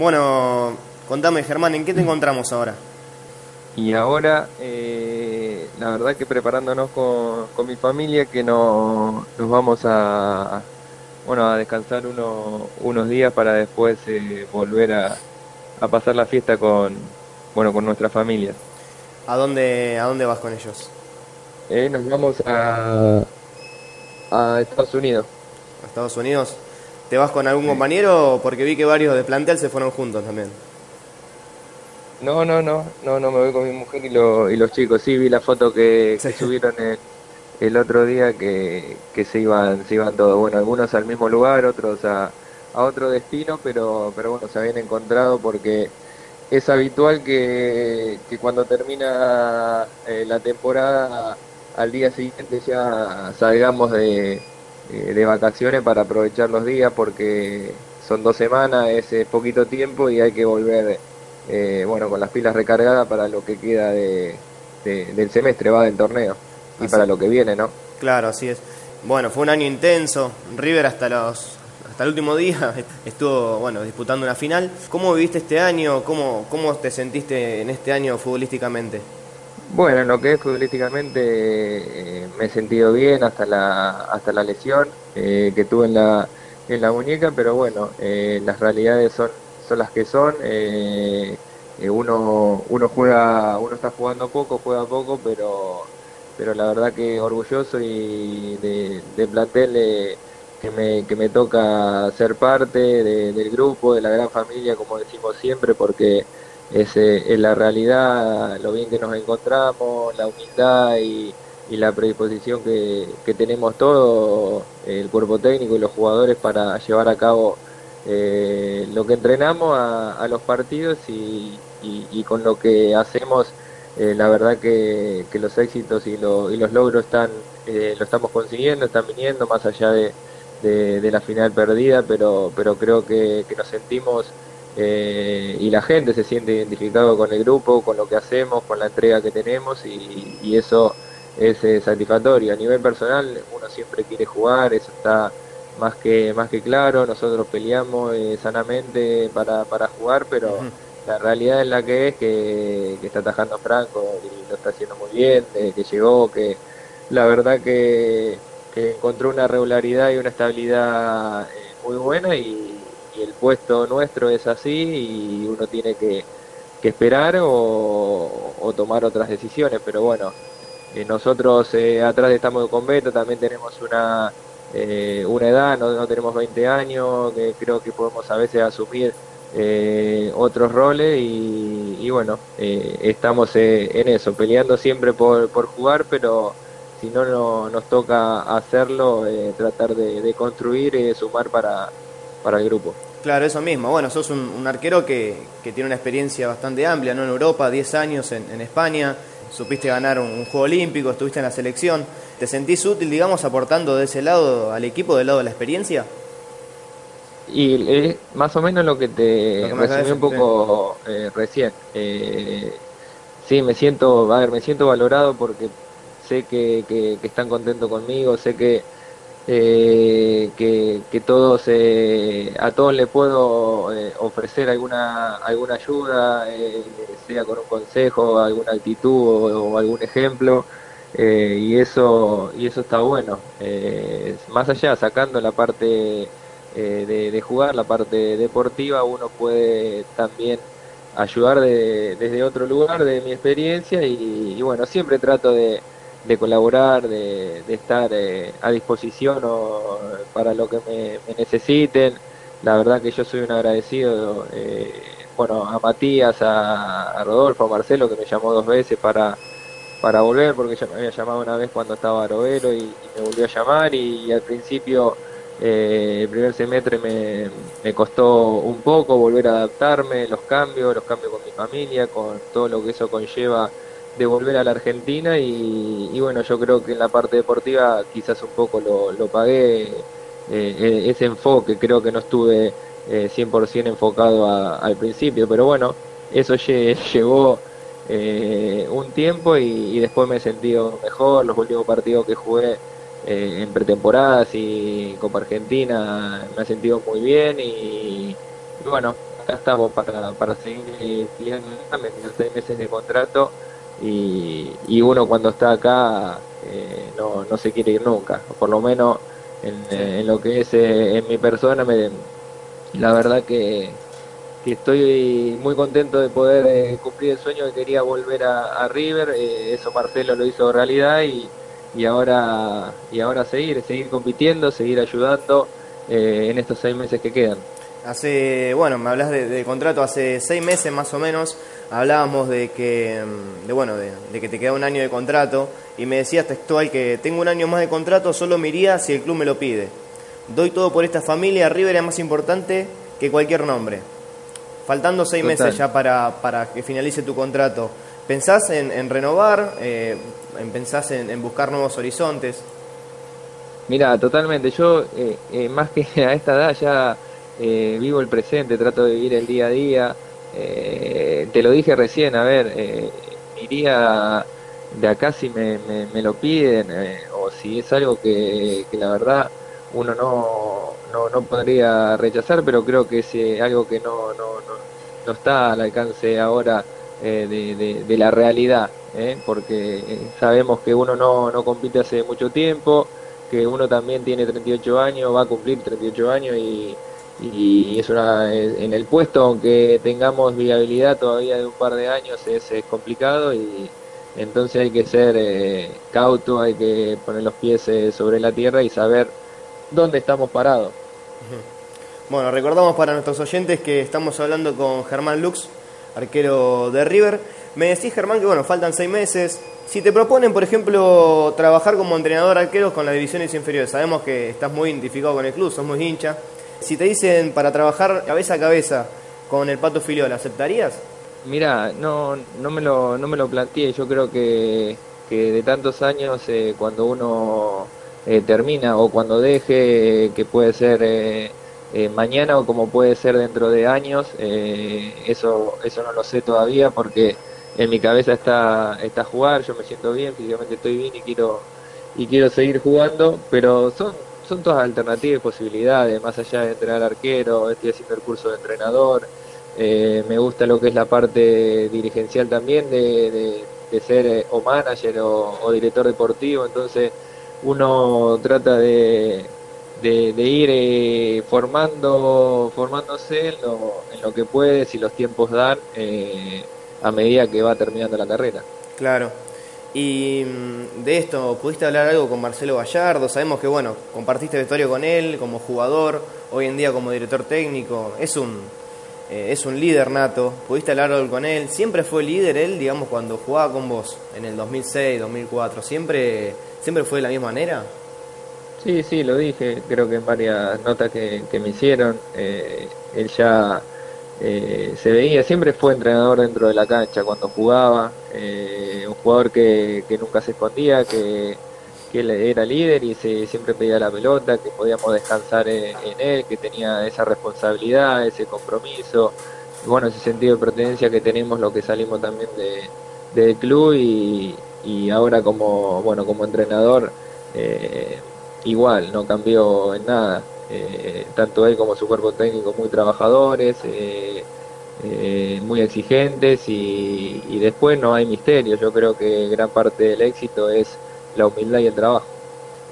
Bueno, contame Germán, ¿en qué te encontramos ahora? Y ahora, eh, la verdad que preparándonos con, con mi familia, que no, nos vamos a, bueno, a descansar uno, unos días para después eh, volver a, a pasar la fiesta con, bueno, con nuestra familia. ¿A dónde, ¿A dónde vas con ellos? Eh, nos vamos a, a Estados Unidos. ¿A Estados Unidos? ¿Te vas con algún compañero? Porque vi que varios de plantel se fueron juntos también. No, no, no, no, no me voy con mi mujer y, lo, y los chicos. Sí, vi la foto que, que subieron el, el, otro día que, que se iban, se iban todos. Bueno, algunos al mismo lugar, otros a, a otro destino, pero, pero bueno, se habían encontrado porque es habitual que, que cuando termina eh, la temporada al día siguiente ya salgamos de, eh, de vacaciones para aprovechar los días porque son dos semanas, es poquito tiempo y hay que volver eh, bueno con las pilas recargadas para lo que queda de, de, del semestre, va del torneo y Así. para lo que viene, ¿no? Claro, así es. Bueno, fue un año intenso. River hasta los hasta el último día estuvo bueno disputando una final. ¿Cómo viviste este año? ¿Cómo, cómo te sentiste en este año futbolísticamente? Bueno, en lo que es futbolísticamente eh, me he sentido bien hasta la hasta la lesión eh, que tuve en la en la muñeca, pero bueno, eh, las realidades son son las que son. uno uno juega uno está jugando poco, juega poco, pero pero la verdad que orgulloso y de, de plantel que me que me toca ser parte de- del grupo, de la gran familia, como decimos siempre, porque es, la realidad, lo bien que nos encontramos, la humildad y, y la predisposición que, que tenemos todos, el cuerpo técnico y los jugadores para llevar a cabo eh, lo que entrenamos a, a los partidos y, y- y con lo que hacemos, eh, la verdad que, que los éxitos y, lo- y los logros están, eh, lo estamos consiguiendo, están viniendo más allá de, de- de la final perdida, pero, pero creo que, que nos sentimos eh, y la gente se siente identificado con el grupo, con lo que hacemos, con la entrega que tenemos y, y eso es eh, satisfactorio. A nivel personal uno siempre quiere jugar, eso está más que más que claro, nosotros peleamos eh, sanamente para, para jugar, pero la realidad es la que es que, que está atajando Franco y lo está haciendo muy bien, eh, que llegó, que la verdad que, que encontró una regularidad y una estabilidad eh, muy buena y el puesto nuestro es así y uno tiene que, que esperar o, tomar otras decisiones, pero bueno, eh, nosotros eh, atrás estamos con Beto, también tenemos una, eh, una edad, no, no tenemos 20 años, que creo que podemos a veces asumir eh, otros roles y, y bueno, eh, estamos en eso, peleando siempre por, por jugar, pero si no, no nos toca hacerlo, tratar de, de construir y de sumar para, para el grupo. Claro, eso mismo. Bueno, sos un, un arquero que, que tiene una experiencia bastante amplia, ¿no? En Europa, 10 años en, en España, supiste ganar un, un Juego Olímpico, estuviste en la selección. ¿Te sentís útil, digamos, aportando de ese lado al equipo, del lado de la experiencia? Y es más o menos lo que te Lo que resumí un poco eh, recién. Eh, sí, me siento, a ver, me siento valorado porque sé que, que, que están contentos conmigo, sé que eh, que, todos eh, a todos le puedo eh, ofrecer alguna alguna ayuda, sea con un consejo, alguna actitud o, algún ejemplo. y eso y eso está bueno más allá sacando la parte de, jugar la parte deportiva uno puede también ayudar de- desde otro lugar de mi experiencia y bueno siempre trato de, de colaborar de, de estar eh, a disposición o para lo que me, necesiten. La verdad que yo soy un agradecido eh, bueno a Matías a, Rodolfo a Marcelo que me llamó dos veces para para volver porque ya me había llamado una vez cuando estaba Arovero y, y me volvió a llamar y, y al principio eh, el primer semestre me, me costó un poco volver a adaptarme, los cambios, los cambios con mi familia, con todo lo que eso conlleva de volver a la Argentina y, bueno, yo creo que en la parte deportiva quizás un poco lo, lo pagué, eh, ese enfoque, creo que no estuve eh, 100% enfocado a- al principio, pero bueno, eso lle- llevó eh, un tiempo y, después me he sentido mejor. Los últimos partidos que jugué eh, en pretemporadas y Copa Argentina me he sentido muy bien y, y bueno, acá estamos para, para seguir estudiando, me seis meses de contrato y, y uno cuando está acá eh, no, no se quiere ir nunca, por lo menos en, lo que es en mi persona, me, la verdad que, estoy muy contento de poder cumplir el sueño que quería volver a, River, eso Marcelo lo hizo realidad y, y ahora y ahora seguir, seguir compitiendo, seguir ayudando en estos seis meses que quedan. Hace, bueno, me hablas de, contrato, hace seis meses más o menos hablábamos de que, mm, de, bueno, de, que te queda un año de contrato y me decías textual que tengo un año más de contrato, solo me iría si el club me lo pide. Doy todo por esta familia, River es más importante que cualquier nombre. Faltando seis meses ya para, para que finalice tu contrato, ¿pensás en, renovar? Eh, ¿Pensás en, buscar nuevos horizontes? Mira, totalmente. Yo, eh, eh, más que a esta edad, ya eh, vivo el presente, trato de vivir el día a día. Eh, te lo dije recién, a ver, eh, iría de acá si me, me, lo piden o si es algo que, la verdad uno no, no, no, podría rechazar, pero creo que es algo que no, no, no, está al alcance ahora de, de, la realidad, porque sabemos que uno no, no compite hace mucho tiempo, que uno también tiene 38 años, va a cumplir 38 años y y es una en el puesto aunque tengamos viabilidad todavía de un par de años es, complicado y entonces hay que ser eh, cauto hay que poner los pies eh, sobre la tierra y saber dónde estamos parados. Bueno recordamos para nuestros oyentes que estamos hablando con Germán Lux arquero de River. Me decís Germán que bueno faltan seis meses. Si te proponen, por ejemplo, trabajar como entrenador arqueros con las divisiones inferiores, sabemos que estás muy identificado con el club, sos muy hincha, si te dicen para trabajar cabeza a cabeza con el Pato Filiol, ¿aceptarías? Mira, no, no, me lo, no me lo planteé. Yo creo que, que de tantos años, eh, cuando uno eh, termina o cuando deje, que puede ser eh, mañana o como puede ser dentro de años, eso, eso no lo sé todavía porque en mi cabeza está, está jugar, yo me siento bien, físicamente estoy bien y quiero, y quiero seguir jugando, pero son son todas alternativas y posibilidades, más allá de entrenar arquero, estoy haciendo el curso de entrenador, eh, me gusta lo que es la parte dirigencial también de, ser eh, o manager o, director deportivo, entonces uno trata de, ir eh, formando, formándose en lo, que puede, si los tiempos dan, a medida que va terminando la carrera. Claro. Y mm, de esto, ¿pudiste hablar algo con Marcelo Gallardo? Sabemos que, bueno, compartiste vestuario con él como jugador, hoy en día como director técnico, es un, eh, es un líder nato. ¿Pudiste hablar algo con él? ¿Siempre fue líder él, digamos, cuando jugaba con vos en el 2006, 2004? ¿Siempre, siempre fue de la misma manera? Sí, sí, lo dije, creo que en varias notas que, me hicieron, eh, él ya eh, se veía, siempre fue entrenador dentro de la cancha cuando jugaba, eh, un jugador que, nunca se escondía, que, que era líder y se, siempre pedía la pelota, que podíamos descansar en, él, que tenía esa responsabilidad, ese compromiso, bueno, ese sentido de pertenencia que tenemos lo que salimos también de, del club y, y, ahora como, bueno, como entrenador eh, igual, no cambió en nada. Eh, tanto él como su cuerpo técnico muy trabajadores, eh, eh, muy exigentes y, después no hay misterio. Yo creo que gran parte del éxito es la humildad y el trabajo.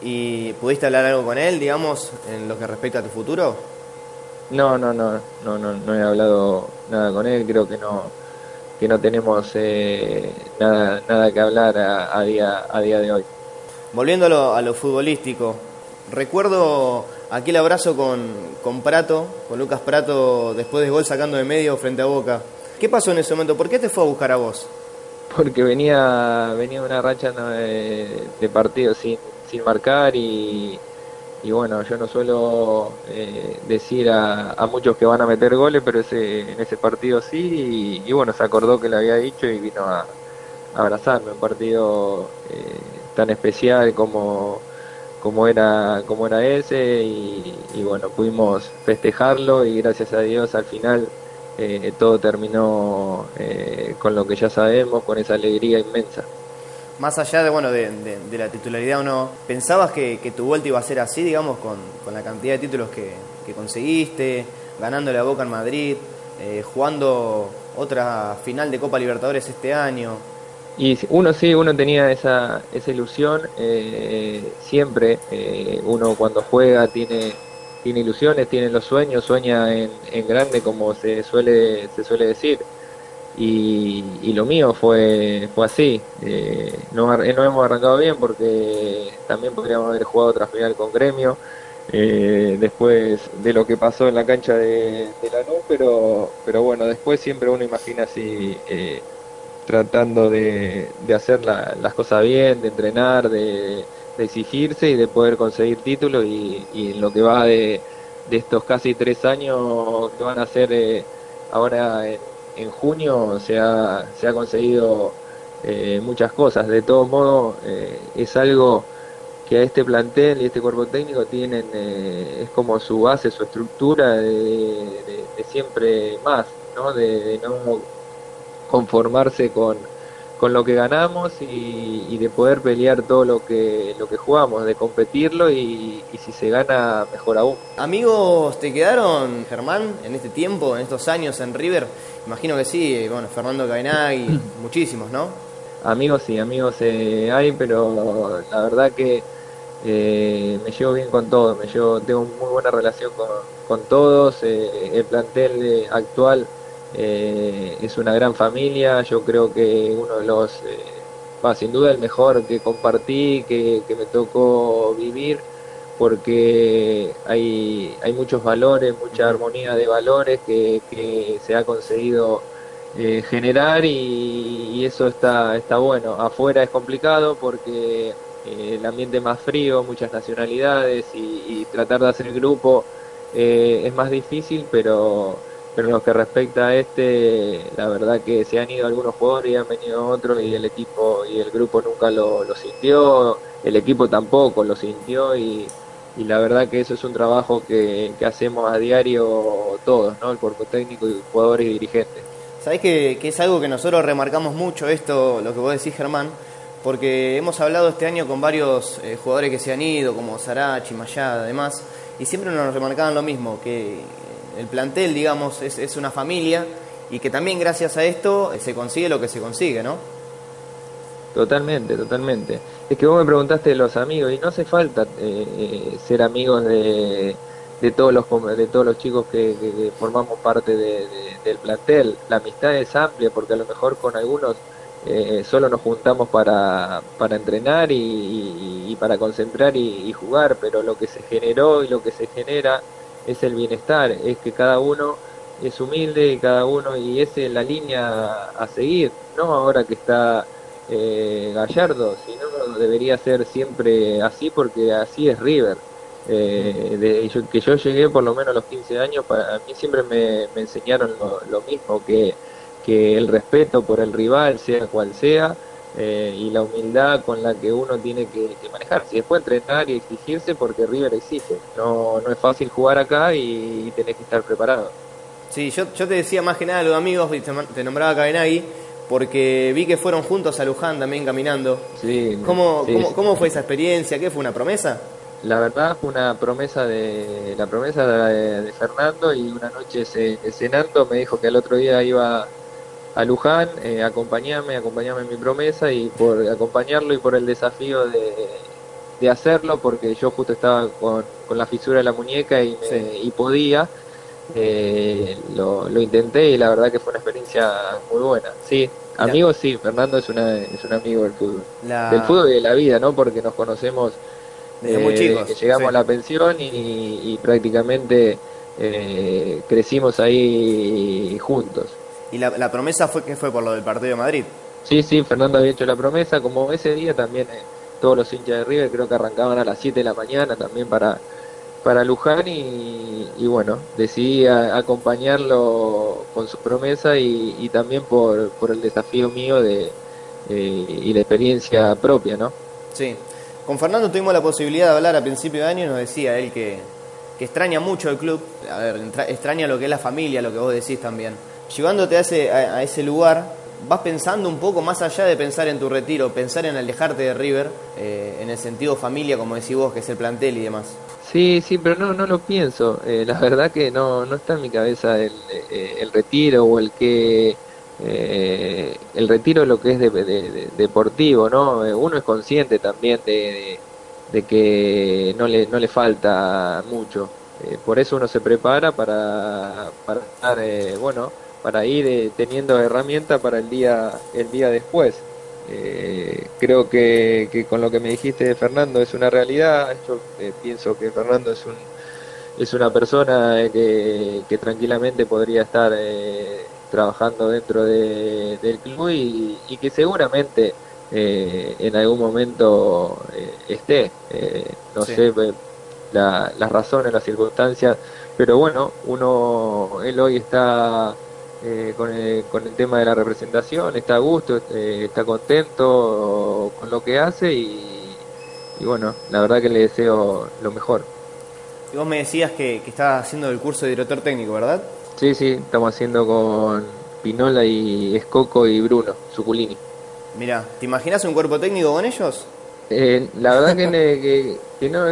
¿Y pudiste hablar algo con él, digamos, en lo que respecta a tu futuro? No, no, no, no, no, no he hablado nada con él. Creo que no, que no tenemos nada, nada que hablar a, día, a día de hoy. Volviendo a lo futbolístico, recuerdo aquel abrazo con, con Prato, con Lucas Prato, después de gol sacando de medio frente a Boca. ¿Qué pasó en ese momento? ¿Por qué te fue a buscar a vos? Porque venía, venía una racha de, de partidos sin, sin marcar y, y bueno, yo no suelo eh, decir a, muchos que van a meter goles, pero ese, en ese partido sí, y, bueno, se acordó que le había dicho y vino a, abrazarme, un partido eh, tan especial como como era, como era ese y, bueno, pudimos festejarlo y gracias a Dios al final eh, todo terminó eh, con lo que ya sabemos, con esa alegría inmensa. Más allá de, bueno, de, la titularidad o no, ¿pensabas que, tu vuelta iba a ser así, digamos, con, la cantidad de títulos que, conseguiste, ganando la Boca en Madrid? eh, jugando otra final de Copa Libertadores este año. Y uno sí, uno tenía esa, esa ilusión, eh, siempre uno cuando juega tiene, tiene ilusiones, tiene los sueños, sueña en, en grande como se suele, se suele decir y, lo mío fue, fue así. Eh, no, no, hemos arrancado bien porque también podríamos haber jugado otra final con Gremio eh, después de lo que pasó en la cancha de, de Lanús, pero, pero bueno, después siempre uno imagina así eh, tratando de, de hacer las cosas bien, de entrenar, de, exigirse y de poder conseguir títulos y, en lo que va de, de estos casi tres años que van a ser eh, ahora en en junio se ha, se ha conseguido eh, muchas cosas. De todo modo, eh, es algo que a este plantel y este cuerpo técnico tienen, eh, es como su base, su estructura de, siempre más, ¿no? De, no conformarse con, con lo que ganamos y, de poder pelear todo lo que lo que jugamos, de competirlo y, y, si se gana mejor aún. Amigos, ¿te quedaron, Germán, en este tiempo, en estos años en River? Imagino que sí, bueno, Fernando Cainagui, muchísimos, ¿no? Amigos sí, amigos eh, hay, pero la verdad que eh, me llevo bien con todos, me llevo, tengo muy buena relación con, todos, eh, el plantel actual es una gran familia, yo creo que uno de los, sin duda el mejor que compartí, que, que me tocó vivir porque hay, hay muchos valores, mucha armonía de valores que, que se ha conseguido eh, generar y, eso está, está bueno. Afuera es complicado porque eh, el ambiente es más frío, muchas nacionalidades y, tratar de hacer grupo eh, es más difícil, pero, pero en lo que respecta a este, la verdad que se han ido algunos jugadores y han venido otros y el equipo y el grupo nunca lo, sintió, el equipo tampoco lo sintió y y la verdad que eso es un trabajo que, hacemos a diario todos, ¿no? el cuerpo técnico, y jugadores y dirigentes. Sabés que, es algo que nosotros remarcamos mucho esto, lo que vos decís Germán, porque hemos hablado este año con varios eh, jugadores que se han ido, como Sarachi, Mayada, además, y siempre nos remarcaban lo mismo, que el plantel, digamos, es, es una familia y que también gracias a esto se consigue lo que se consigue, ¿no? Totalmente, totalmente. Es que vos me preguntaste de los amigos y no hace falta eh, eh, ser amigos de, de todos los de todos los chicos que, formamos parte del plantel. La amistad es amplia porque a lo mejor con algunos eh, solo nos juntamos para, para entrenar y, para concentrar y, jugar, pero lo que se generó y lo que se genera es el bienestar, es que cada uno es humilde y cada uno y esa es la línea a seguir, no ahora que está eh, Gallardo, si no debería ser siempre así porque así es River. Eh, que yo llegué por lo menos a los 15 años, para mí siempre me, enseñaron lo, mismo, que, que, el respeto por el rival, sea cual sea, eh, y la humildad con la que uno tiene que, manejarse. Y después entrenar y exigirse porque River exige. No, no es fácil jugar acá y, tenés que estar preparado. Sí, yo, yo te decía más que nada los amigos, te, te nombraba Cabenagui porque vi que fueron juntos a Luján también caminando. Sí, ¿Cómo, cómo, fue esa experiencia? ¿Qué fue una promesa? La verdad fue una promesa de la promesa de, Fernando y una noche cenando me dijo que al otro día iba a Luján, eh, acompañarme, acompañarme en mi promesa y por acompañarlo y por el desafío de, de hacerlo porque yo justo estaba con, con la fisura de la muñeca y, y podía eh, lo, lo, intenté y la verdad que fue una experiencia muy buena. Sí, amigos sí, Fernando es, una, es un amigo del fútbol. Del fútbol y de la vida, ¿no? Porque nos conocemos desde muy chicos. que llegamos a la pensión y, prácticamente eh, crecimos ahí juntos. ¿Y la, promesa fue que fue por lo del partido de Madrid? Sí, sí, Fernando había hecho la promesa, como ese día también eh, todos los hinchas de River creo que arrancaban a las 7 de la mañana también para para Luján y, bueno, decidí acompañarlo con su promesa y, también por, por, el desafío mío de, eh, y la experiencia propia, ¿no? Sí. Con Fernando tuvimos la posibilidad de hablar a principio de año y nos decía él que, que extraña mucho el club, a ver, extraña lo que es la familia, lo que vos decís también. Llevándote a ese, lugar, vas pensando un poco más allá de pensar en tu retiro, pensar en alejarte de River, eh, en el sentido familia, como decís vos, que es el plantel y demás. Sí, sí, pero no, no lo pienso. Eh, la verdad que no, no está en mi cabeza el, eh, retiro o el que el retiro lo que es de, deportivo, ¿no? Uno es consciente también de, que no le, no le falta mucho. por eso uno se prepara para, para estar, bueno, para ir teniendo herramientas para el día, el día después. Eh, creo que, con lo que me dijiste de Fernando es una realidad. Yo eh, pienso que Fernando es un es una persona que, tranquilamente podría estar eh, trabajando dentro del club y, que seguramente en algún momento esté. no sé las razones, las circunstancias, pero bueno, uno él hoy está eh, con, el, con, el, tema de la representación, está a gusto, eh, está contento con lo que hace y, bueno, la verdad que le deseo lo mejor. Y vos me decías que, que estabas haciendo el curso de director técnico, ¿verdad? Sí, sí, estamos haciendo con Pinola y Escoco y Bruno, Suculini. Mira, ¿te imaginas un cuerpo técnico con ellos? Eh, la verdad que, que, no,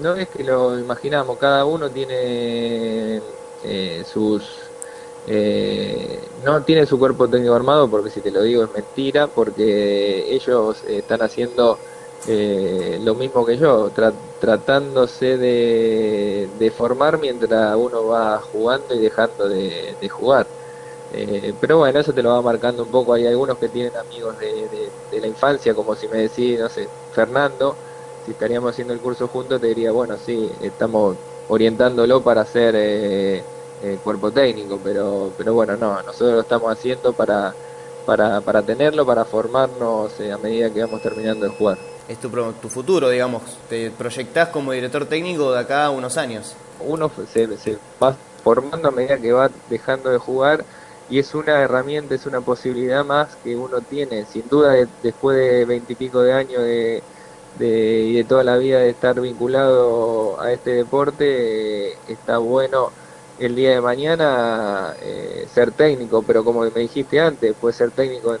no es que lo imaginamos, cada uno tiene sus eh, no tiene su cuerpo técnico armado porque si te lo digo es mentira, porque ellos están haciendo eh, lo mismo que yo, tratándose de, formar mientras uno va jugando y dejando de, jugar. Eh, pero bueno, eso te lo va marcando un poco. Hay algunos que tienen amigos de, la infancia, como si me decís, no sé, Fernando, si estaríamos haciendo el curso juntos, te diría, bueno, sí, estamos orientándolo para hacer eh, cuerpo técnico, pero, pero bueno, no, nosotros lo estamos haciendo para, para, para tenerlo, para formarnos eh, a medida que vamos terminando de jugar. Es tu, tu futuro, digamos, te proyectás como director técnico de acá a unos años. Uno se, se va formando a medida que va dejando de jugar y es una herramienta, es una posibilidad más que uno tiene. Sin duda, después de veintipico de años de, de, y de toda la vida de estar vinculado a este deporte, eh, está bueno el día de mañana eh, ser técnico, pero como me dijiste antes, puede ser técnico,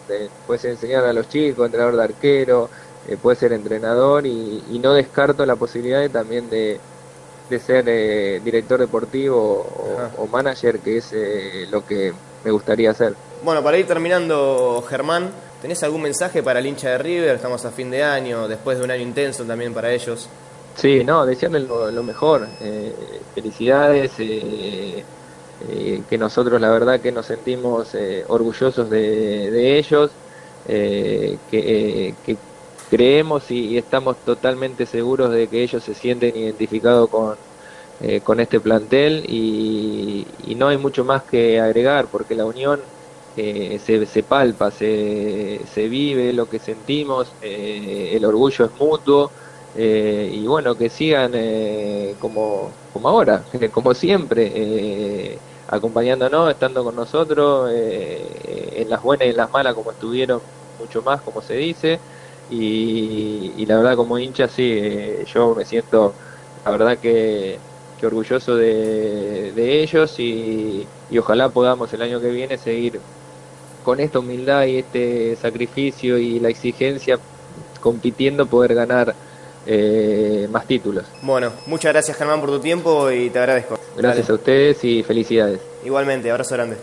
puedes enseñar a los chicos, entrenador de arquero, eh, puede ser entrenador y, no descarto la posibilidad de, también de, ser eh, director deportivo o, manager, que es lo que me gustaría hacer. Bueno, para ir terminando, Germán, ¿tenés algún mensaje para el hincha de River? Estamos a fin de año, después de un año intenso también para ellos. Sí, no, desearle lo, mejor. Eh, felicidades, eh, eh, que nosotros la verdad que nos sentimos orgullosos de, ellos, que, creemos y, estamos totalmente seguros de que ellos se sienten identificados con, con este plantel y, no hay mucho más que agregar porque la unión se, se, palpa, se, se vive lo que sentimos, el orgullo es mutuo. Eh, y bueno, que sigan eh, como, como ahora, como siempre, eh, acompañándonos, estando con nosotros, en las buenas y en las malas como estuvieron, mucho más como se dice, y, la verdad como hincha sí, yo me siento, la verdad que, orgulloso de, ellos y, y ojalá podamos el año que viene seguir con esta humildad y este sacrificio y la exigencia compitiendo poder ganar eh, más títulos. Bueno, muchas gracias Germán por tu tiempo y te agradezco. Gracias a ustedes y felicidades. Igualmente, abrazo grande.